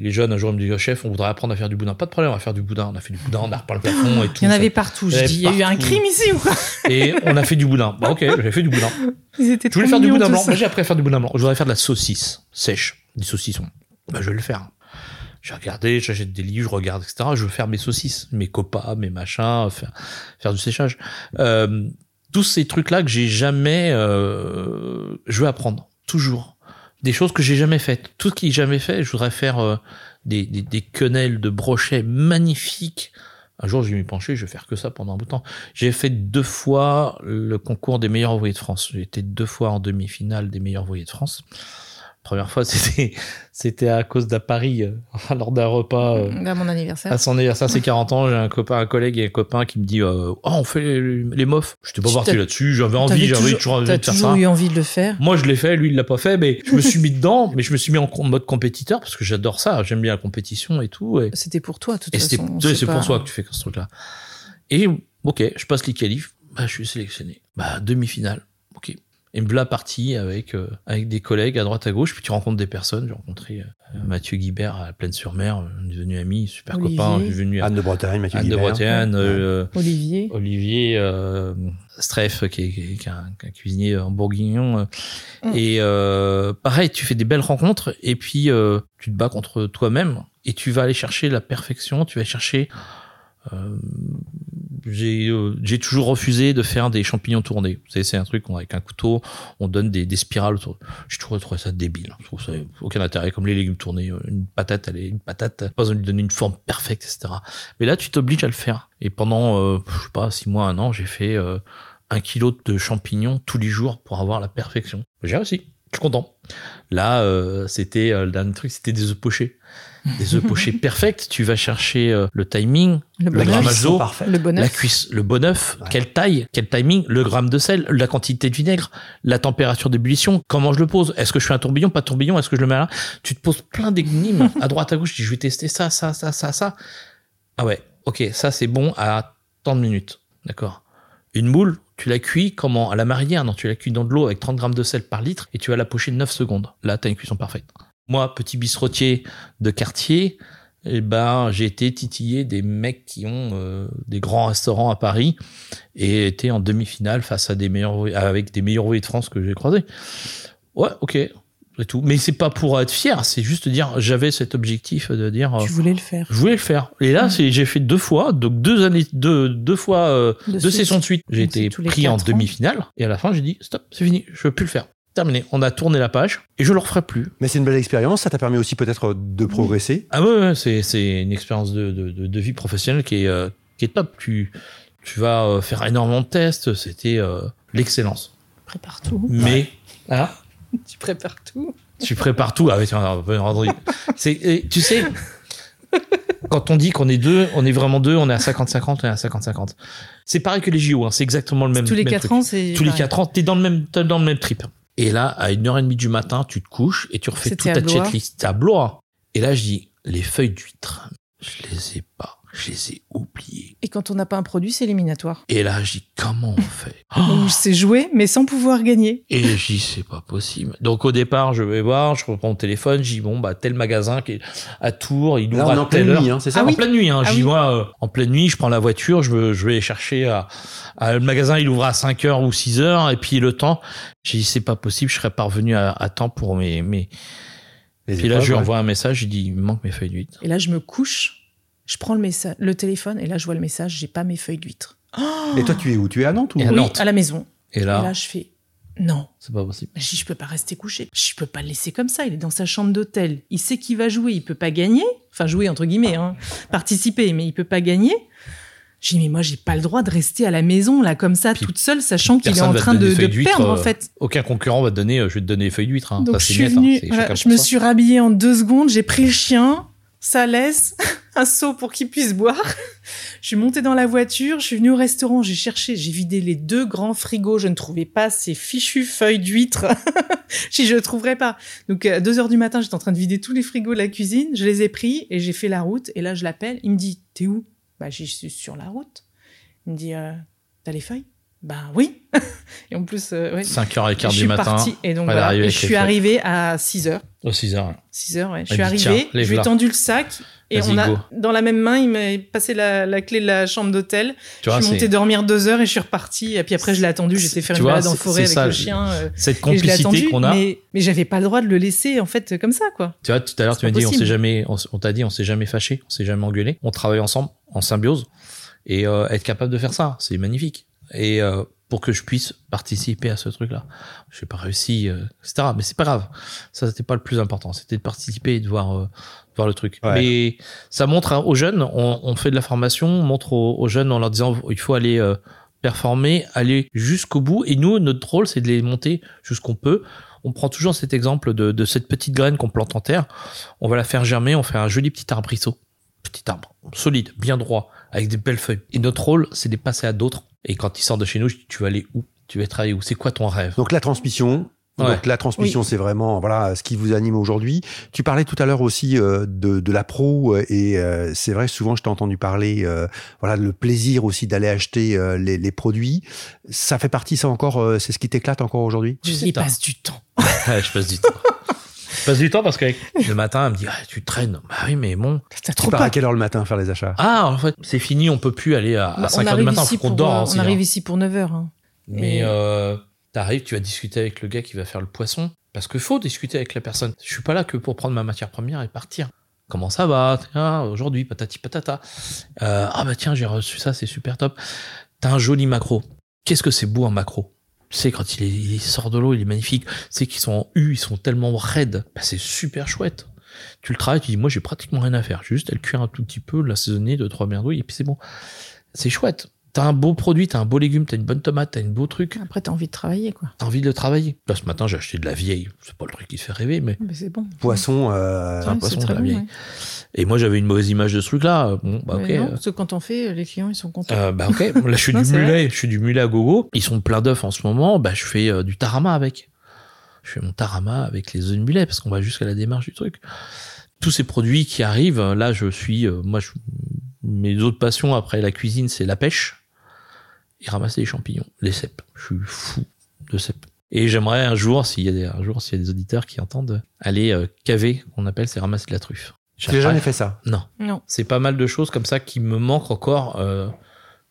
les jeunes un jour me disent oh, chef, on voudrait apprendre à faire du boudin. Pas de problème, on va faire du boudin. On a fait du boudin, on a repeint le plafond et tout. Il y en avait partout. Je dis, il y a eu un crime ici ou quoi Et on a fait du boudin. Bah ok, j'ai fait du boudin. Ils étaient je voulais faire du boudin blanc? Moi j'ai appris à faire du boudin blanc. Je voudrais faire de la saucisse sèche, des saucissons. Bah je vais le faire. J'ai regardé, j'achète des livres, je regarde, etc. Je veux faire mes saucisses, mes copas, mes machins, faire, faire du séchage. Euh, tous ces trucs-là que j'ai jamais, euh, je veux apprendre toujours des choses que j'ai jamais faites. Tout ce qui j'ai jamais fait, je voudrais faire euh, des, des, quenelles de brochets magnifiques. Un jour, je vais m'y pencher, je vais faire que ça pendant un bout de temps. J'ai fait deux fois le concours des meilleurs ouvriers de France. J'ai été deux fois en demi-finale des meilleurs ouvriers de France première fois, c'était c'était à cause d'à Paris, euh, lors d'un repas. Euh, à mon anniversaire. À son anniversaire, c'est 40 ans. J'ai un copain, un collègue et un copain qui me dit euh, Oh, on fait les, les mofs. J'étais pas parti là-dessus. J'avais envie, j'avais toujours envie de faire toujours eu envie de le faire. Moi, je l'ai fait. Lui, il l'a pas fait. Mais je me suis mis dedans. Mais je me suis mis en mode compétiteur parce que j'adore ça. J'aime bien la compétition et tout. Et... C'était pour toi, de toute et façon. C'est pour toi que tu fais ce truc-là. Et ok, je passe les qualifs. Bah, je suis sélectionné. Bah, demi-finale. Ok. Et me voilà parti avec, euh, avec des collègues à droite à gauche, puis tu rencontres des personnes. J'ai rencontré euh, Mathieu Guibert à Plaine-sur-Mer, on est devenu amis, super copain. Venu Anne de Bretagne, Mathieu Anne Guibert. de Bretagne, euh, Olivier. Olivier Streff, qui est, qui est un, un, cuisinier en bourguignon. Mm. Et pareil, tu fais des belles rencontres, et puis tu te bats contre toi-même, et tu vas aller chercher la perfection, tu vas chercher euh, j'ai euh, j'ai toujours refusé de faire des champignons tournés. C'est un truc avec un couteau, on donne des, des spirales autour. Je trouve, trouvé ça débile. Je trouve ça aucun intérêt comme les légumes tournés. Une patate, elle est une patate, pas besoin de lui donner une forme parfaite, etc. Mais là, tu t'obliges à le faire. Et pendant, euh, je sais pas, six mois, un an, j'ai fait euh, un kilo de champignons tous les jours pour avoir la perfection. J'ai réussi. Je suis content. Là, euh, c'était le dernier truc, c'était des œufs pochés des œufs pochés perfects. Tu vas chercher euh, le timing, le, le grammage d'eau, la cuisse, le bon œuf, quelle taille, quel timing, le gramme de sel, la quantité de vinaigre, la température d'ébullition, comment je le pose, est-ce que je fais un tourbillon, pas tourbillon, est-ce que je le mets là Tu te poses plein d'énigmes à droite, à gauche. Tu dis, je vais tester ça, ça, ça, ça, ça. Ah ouais, ok, ça c'est bon à tant de minutes, d'accord. Une moule, tu la cuis comment? À la marinière? Non, tu la cuis dans de l'eau avec 30 grammes de sel par litre et tu vas la pocher 9 secondes. Là, tu as une cuisson parfaite. Moi, petit bistrotier de quartier, eh ben, j'ai été titillé des mecs qui ont euh, des grands restaurants à Paris et été en demi-finale face à des meilleurs, avec des meilleurs ouvriers de France que j'ai croisés. Ouais, ok, c'est tout. Mais c'est pas pour être fier, c'est juste dire, j'avais cet objectif de dire. Tu voulais le faire. Je voulais le faire. Et là, c'est, j'ai fait deux fois, donc deux années, deux, deux fois, euh, deux sessions de suite. J'ai été pris en demi-finale et à la fin, j'ai dit, stop, c'est fini, je veux plus le faire terminé. On a tourné la page et je le referai plus. Mais c'est une belle expérience. Ça t'a permis aussi peut-être de progresser. Ah ouais, c'est c'est une expérience de, de, de, vie professionnelle qui est euh, qui est top. Tu tu vas euh, faire énormément de tests. C'était euh, l'excellence. Prépare tout. Mais ah. tu prépares tout. Tu prépares tout. Ah oui, c'est tu sais. Quand on dit qu'on est deux, on est vraiment deux, on est à 50-50, on est à 50-50. C'est pareil que les JO, hein, c'est exactement le même. Tous les même 4 ans, c'est. Tous les 4 ans, t'es dans le même, dans le même trip. Et là, à une heure et demie du matin, tu te couches et tu refais toute ta checklist. à Blois. Et là, je dis, les feuilles d'huître, je les ai pas je les ai oubliés. Et quand on n'a pas un produit, c'est éliminatoire. Et là, je dis, comment on fait? Oh C'est jouer, mais sans pouvoir gagner. Et je dis, c'est pas possible. Donc au départ, je vais voir, je reprends mon téléphone, je dis, bon, bah, tel magasin qui est à Tours, il ouvre à telle heure. Hein, c'est ça ah En pleine nuit, hein. Ah je dis, moi, euh, en pleine nuit, je prends la voiture, je, je vais chercher à, le magasin, il ouvre à 5 heures ou 6 heures, et puis le temps, j'ai dit, c'est pas possible, je serais pas revenu à, temps pour mes, mes... Et puis là, je lui envoie un message, je dis, il me manque mes feuilles d'huître. Et là, je me couche je prends le, message, le téléphone et là, je vois le message, j'ai pas mes feuilles d'huître. et toi, tu es où? Tu es à Nantes ou à Oui, à la maison. Et là, et là je fais non. C'est pas possible. Je dis, je peux pas rester couché. Je peux pas le laisser comme ça. Il est dans sa chambre d'hôtel. Il sait qu'il va jouer. Il peut pas gagner. Enfin, jouer entre guillemets, hein. participer, mais il peut pas gagner. Je dis, mais moi, j'ai pas le droit de rester à la maison, là, comme ça, toute seule, sachant qu'il est en train de, de perdre, en fait. Euh, aucun concurrent va te donner, euh, je vais te donner les feuilles d'huître. Hein. Donc, je suis venue, hein. je me suis rhabillée en deux secondes, j'ai pris le chien, ça laisse un seau pour qu'il puisse boire. je suis montée dans la voiture, je suis venue au restaurant, j'ai cherché, j'ai vidé les deux grands frigos, je ne trouvais pas ces fichues feuilles d'huître. si je ne trouverais pas. Donc à 2 heures du matin, j'étais en train de vider tous les frigos de la cuisine, je les ai pris et j'ai fait la route et là je l'appelle, il me dit "T'es où? Bah je suis sur la route. Il me dit euh, "T'as les feuilles? Bah oui. et en plus, euh, ouais. 5h15 du matin. Partie, et donc voilà, et je suis arrivé à 6h. Oh, 6h. 6h, ouais. Je suis arrivé, je lui ai tendu le sac et on a, dans la même main, il m'a passé la, la, clé de la chambre d'hôtel. Je suis monté dormir deux heures et je suis reparti. Et puis après, je l'ai attendu. J'étais faire une balade en forêt avec le chien. Euh, cette complicité qu'on a. Mais, mais j'avais pas le droit de le laisser, en fait, comme ça, quoi. Tu vois, tout à l'heure, tu m'as dit, on s'est jamais, on, t'a dit, on s'est jamais fâché, on s'est jamais engueulé. On travaille ensemble, en symbiose. Et euh, être capable de faire ça, c'est magnifique. Et euh, pour que je puisse participer à ce truc-là. Je n'ai pas réussi, euh, etc. Mais c'est pas grave. Ça, c'était pas le plus important. C'était de participer et de voir, euh, le truc. Mais ça montre aux jeunes, on, on, fait de la formation, on montre aux, jeunes en leur disant il faut aller euh, performer, aller jusqu'au bout. Et nous, notre rôle, c'est de les monter jusqu'on peut. On prend toujours cet exemple de, de cette petite graine qu'on plante en terre. On va la faire germer, on fait un joli petit arbrisseau. Petit arbre, solide, bien droit, avec des belles feuilles. Et notre rôle, c'est de passer à d'autres et quand il sort de chez nous, je dis, tu vas aller où? Tu vas travailler où? C'est quoi ton rêve? Donc la transmission, Donc la transmission, c'est vraiment voilà ce qui vous anime aujourd'hui. Tu parlais tout à l'heure aussi euh, de, de la pro et euh, c'est vrai souvent je t'ai entendu parler euh, voilà le plaisir aussi d'aller acheter les, les, produits. Ça fait partie ça encore c'est ce qui t'éclate encore aujourd'hui? Je passe du temps. ouais, je passe du temps. je passe du temps parce que le matin elle me dit ah, tu traînes. Bah oui mais bon. tu pars à quelle heure le matin faire les achats? Ah en fait c'est fini on peut plus aller à, 5 bah, heures du matin faut qu'on dort. On arrive ici pour 9 heures. Hein. Mais euh, t'arrives, tu vas discuter avec le gars qui va faire le poisson. Parce qu'il faut discuter avec la personne. Je suis pas là que pour prendre ma matière première et partir. Comment ça va? Aujourd'hui, patati patata. Euh, ah bah tiens, j'ai reçu ça, c'est super top. T'as un joli macro. Qu'est-ce que c'est beau un macro? Tu sais, quand il, sort de l'eau, il est magnifique. Tu sais qu'ils sont en U, ils sont tellement raides. Bah, c'est super chouette. Tu le travailles, tu dis, moi, j'ai pratiquement rien à faire. Juste à le cuire un tout petit peu, l'assaisonner de trois merdouilles, et puis c'est bon. C'est chouette t'as un beau produit, t'as un beau légume, t'as une bonne tomate, t'as un beau truc. Après, t'as envie de travailler, quoi. T'as envie de le travailler. Là, ce matin, j'ai acheté de la vieille. C'est pas le truc qui fait rêver, mais. Mais c'est bon. Poisson, euh... c'est un poisson de la vieille. Et moi, j'avais une mauvaise image de ce truc-là. Bon, bah, ok. Non, parce que quand on fait, les clients, ils sont contents. Euh, bah, ok. Là, je suis du mulet. Je suis du mulet à gogo. Ils sont pleins d'œufs en ce moment. Bah, je fais euh, du tarama avec. Je fais mon tarama avec les œufs de mulet parce qu'on va jusqu'à la démarche du truc. Tous ces produits qui arrivent, là, je suis, euh, moi, je, mes autres passions après la cuisine, c'est la pêche et ramasser les champignons, les cèpes. Je suis fou de cèpes. Et j'aimerais un jour, s'il y a des, un jour, s'il y a des auditeurs qui entendent, aller euh, caver, qu'on appelle, c'est ramasser de la truffe. J'ai jamais fait ça. Non. Non. C'est pas mal de choses comme ça qui me manquent encore. Euh,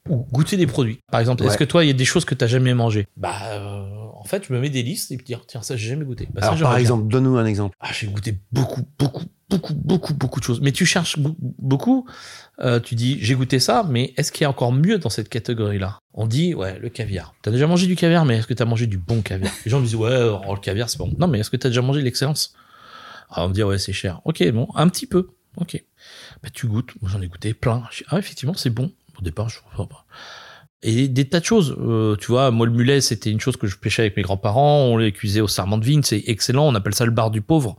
ou goûter des produits. Par exemple, est-ce que toi, il y a des choses que t'as jamais mangé Bah, euh, en fait, je me mets des listes et dire tiens, ça j'ai jamais goûté. Bah, Alors, par exemple, donne-nous un exemple. Ah, j'ai goûté beaucoup, beaucoup, beaucoup, beaucoup, beaucoup de choses. Mais tu cherches beaucoup. Euh, tu dis j'ai goûté ça, mais est-ce qu'il y a encore mieux dans cette catégorie-là? On dit ouais le caviar. T'as déjà mangé du caviar, mais est-ce que t'as mangé du bon caviar? Les gens me disent ouais oh, le caviar c'est bon. Non mais est-ce que t'as déjà mangé l'excellence? Alors on me dit ouais c'est cher. Ok bon un petit peu. Ok. Bah tu goûtes. Moi j'en ai goûté plein. Ah effectivement c'est bon. Au départ je ne pas. Et des tas de choses. Euh, tu vois, moi le mulet, c'était une chose que je pêchais avec mes grands-parents. On les cuisait au sarment de vigne, c'est excellent. On appelle ça le bar du pauvre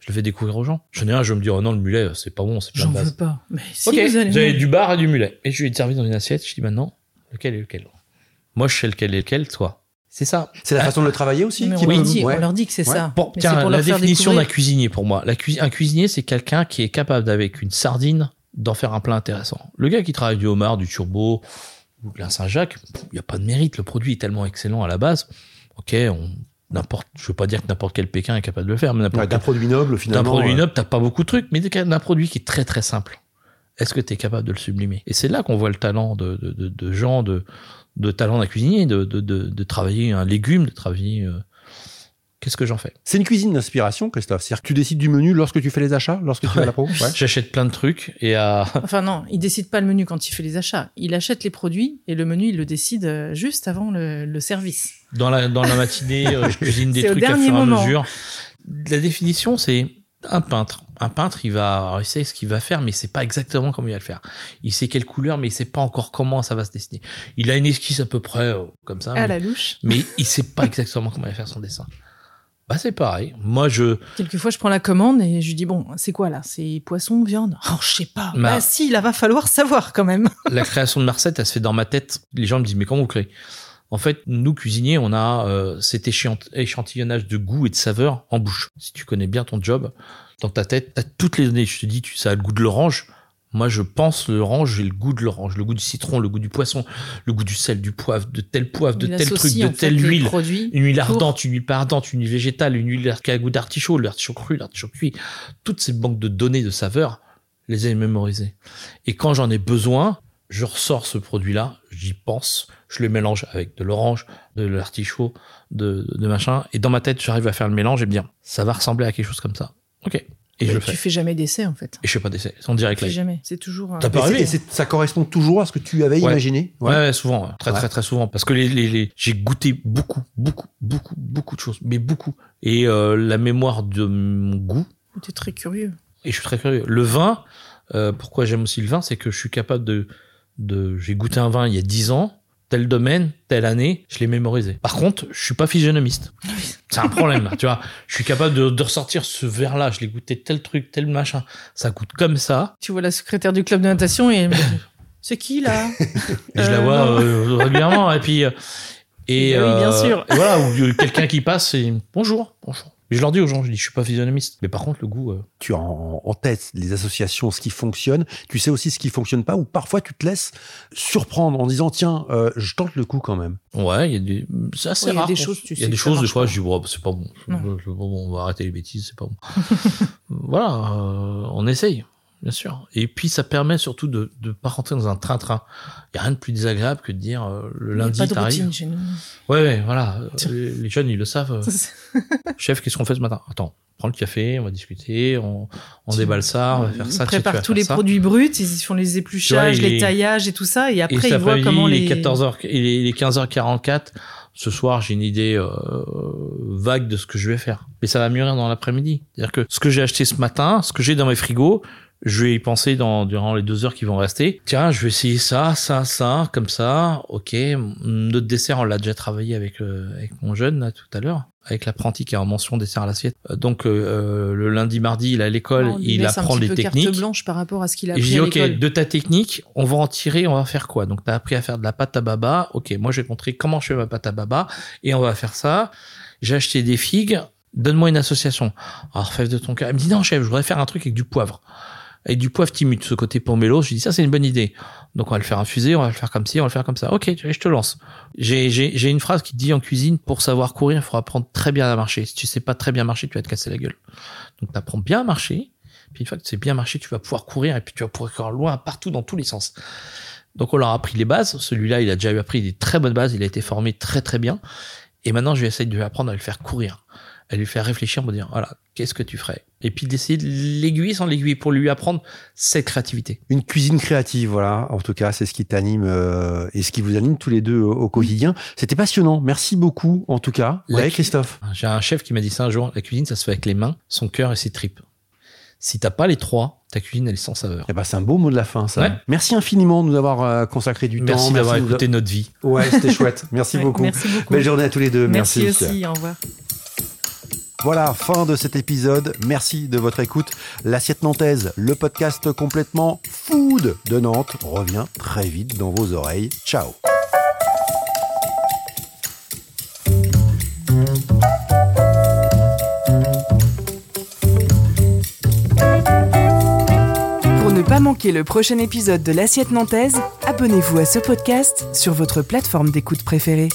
je le fais découvrir aux gens. Je n'ai je me dis, oh non, le mulet, c'est pas bon, c'est pas J'en veux pas. Mais si vous allez. J'avais du bar et du mulet. Et je lui ai servi dans une assiette. Je dis maintenant, lequel est lequel? Moi, je sais lequel est lequel, toi. C'est ça. C'est la façon de le travailler aussi. on, leur dit, on leur dit que c'est ça. Bon, tiens, la définition d'un cuisinier pour moi. La un cuisinier, c'est quelqu'un qui est capable d'avec une sardine d'en faire un plat intéressant. Le gars qui travaille du homard, du turbo, ou de Saint-Jacques, il n'y a pas de mérite. Le produit est tellement excellent à la base. Ok, on n'importe, je veux pas dire que n'importe quel Pékin est capable de le faire, mais n'importe d'un produit noble finalement. D'un produit noble, t'as pas beaucoup de trucs, mais d'un produit qui est très très simple. Est-ce que tu es capable de le sublimer? Et c'est là qu'on voit le talent de, de, de, gens, de, de talent d'un cuisinier, de, de, de, travailler un légume, de travailler euh, Qu'est-ce que j'en fais? C'est une cuisine d'inspiration, Christophe. C'est-à-dire que tu décides du menu lorsque tu fais les achats, lorsque tu vas à la peau J'achète plein de trucs et à... Enfin non, il décide pas le menu quand il fait les achats. Il achète les produits et le menu, il le décide euh, juste avant le, service. Dans la, dans la matinée, euh, je cuisine des trucs à fur et à mesure. La définition, c'est un peintre. Un peintre, il va, il sait ce qu'il va faire, mais il sait pas exactement comment il va le faire. Il sait quelle couleur, mais il sait pas encore comment ça va se dessiner. Il a une esquisse à peu près euh, comme ça. À la louche. Mais il sait pas exactement comment il va faire son dessin. Bah c'est pareil. Moi je. Quelquefois je prends la commande et je dis bon c'est quoi là? C'est poisson viande? Oh je sais pas. Bah si là va falloir savoir quand même. la création de ma recette elle se fait dans ma tête. Les gens me disent mais comment vous créez? En fait nous cuisiniers on a euh, cet échantillonnage de goût et de saveur en bouche. Si tu connais bien ton job dans ta tête t'as toutes les données. Je te dis tu ça a le goût de l'orange moi, je pense l'orange, j'ai le goût de l'orange, le goût du citron, le goût du poisson, le goût du sel, du poivre, de tel poivre, de tel truc, de telle huile. Une huile ardente, une huile pas ardente, une huile végétale, une huile qui a goût d'artichaut, l'artichaut cru, l'artichaut cuit. Toutes ces banques de données de saveurs, les ai mémorisées. Et quand j'en ai besoin, je ressors ce produit-là, j'y pense, je le mélange avec de l'orange, de l'artichaut, de, de machin. Et dans ma tête, j'arrive à faire le mélange et me dire, ça va ressembler à quelque chose comme ça. Ok. Et je tu fais jamais d'essai en fait. Et je fais pas d'essai, c'est en direct live. jamais, c'est toujours. T'as pas Et ça correspond toujours à ce que tu avais imaginé? Ouais, souvent, très très très souvent, parce que les, les, j'ai goûté beaucoup, beaucoup, beaucoup, beaucoup de choses, mais beaucoup. Et euh, la mémoire de mon goût. T'es très curieux. Et je suis très curieux. Le vin, euh, pourquoi j'aime aussi le vin, c'est que je suis capable de, de, j'ai goûté un vin il y a dix ans tel domaine, telle année, je l'ai mémorisé. Par contre, je suis pas physionomiste. C'est un problème, tu vois. Je suis capable de, ressortir ce verre-là, je l'ai goûté tel truc, tel machin. Ça goûte comme ça. Tu vois la secrétaire du club de natation et c'est qui là? Je la vois euh, régulièrement et puis euh, Et, bah oui, bien sûr. voilà, ou quelqu'un qui passe et bonjour, bonjour. Je leur dis aux gens, je dis, je suis pas physionomiste. Mais par contre, le goût. Euh, tu as en, tête les associations, ce qui fonctionne. Tu sais aussi ce qui fonctionne pas. Ou parfois, tu te laisses surprendre en disant, tiens, euh, je tente le coup quand même. Ouais, il y a des. C'est assez rare. Il y a des choses, tu Il y a des choses, des fois, je dis, bon, c'est pas bon. On va arrêter les bêtises, c'est pas bon. voilà, euh, on essaye bien sûr. Et puis ça permet surtout de ne pas rentrer dans un train-train. Il y a rien de plus désagréable que de dire euh, le lundi t'arrives. Ouais, ouais, voilà. Les, jeunes ils le savent. Chef, qu'est-ce qu'on fait ce matin? Attends, prends le café, on va discuter, on, on déballe ça, on va faire ça. Ils préparent tous les produits bruts, ils font les épluchages, les taillages et tout ça, et après ils voient comment les. 14h, il est 15h44 ce soir j'ai une idée euh, vague de ce que je vais faire. Mais ça va mûrir dans l'après-midi. C'est-à-dire que ce que j'ai acheté ce matin, ce que j'ai dans mes frigos, je vais y penser dans, durant les deux heures qui vont rester. Tiens, je vais essayer ça, ça, ça, comme ça. Ok, notre dessert, on l'a déjà travaillé avec, euh, avec mon jeune là, tout à l'heure, avec l'apprenti qui a en mention dessert à l'assiette. Euh, donc euh, le lundi, mardi, il est à l'école, il apprend les techniques. Carte blanche par rapport à ce qu'il a appris Et je dis ok, de ta technique, on va en tirer, on va faire quoi? Donc tu as appris à faire de la pâte à baba. Ok, moi je vais te montrer comment je fais ma pâte à baba et on va faire ça. J'ai acheté des figues. Donne-moi une association. Alors, fève de ton cœur. Elle me dit non, chef, je voudrais faire un truc avec du poivre avec du poivre timut, ce côté pomelo. Je dis ça c'est une bonne idée. Donc on va le faire infuser, on va le faire comme ci, on va le faire comme ça. Ok, je te lance. J'ai une phrase qui dit en cuisine pour savoir courir, il faut apprendre très bien à marcher. Si tu sais pas très bien marcher, tu vas te casser la gueule. Donc tu bien à marcher. Puis une fois que tu sais bien marcher, tu vas pouvoir courir et puis tu vas pouvoir courir loin partout dans tous les sens. Donc on leur a appris les bases. Celui-là, il a déjà appris des très bonnes bases. Il a été formé très très bien. Et maintenant, je vais essayer de lui apprendre à le faire courir à lui faire réfléchir pour dire voilà qu'est-ce que tu ferais? Et puis d'essayer de l'aiguiller sans l'aiguiller pour lui apprendre cette créativité une cuisine créative voilà en tout cas c'est ce qui t'anime euh, et ce qui vous anime tous les deux au, quotidien c'était passionnant merci beaucoup en tout cas ouais Christophe j'ai un chef qui m'a dit ça un jour la cuisine ça se fait avec les mains son cœur et ses tripes si t'as pas les trois, ta cuisine elle est sans saveur. Eh ben, c'est un beau mot de la fin ça. Merci infiniment de nous avoir euh, consacré du temps. Merci d'avoir écouté notre vie. Ouais, c'était chouette. Merci beaucoup. Merci beaucoup. Belle journée à tous les deux. Merci, merci aussi. Au revoir. Voilà, fin de cet épisode. Merci de votre écoute. L'assiette nantaise, le podcast complètement food de Nantes, revient très vite dans vos oreilles. Ciao Pour ne pas manquer le prochain épisode de l'assiette nantaise, abonnez-vous à ce podcast sur votre plateforme d'écoute préférée.